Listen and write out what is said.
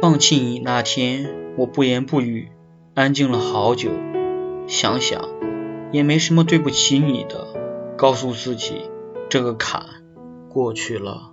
放弃你那天我不言不语安静了好久。想想也没什么对不起你的告诉自己这个坎过去了。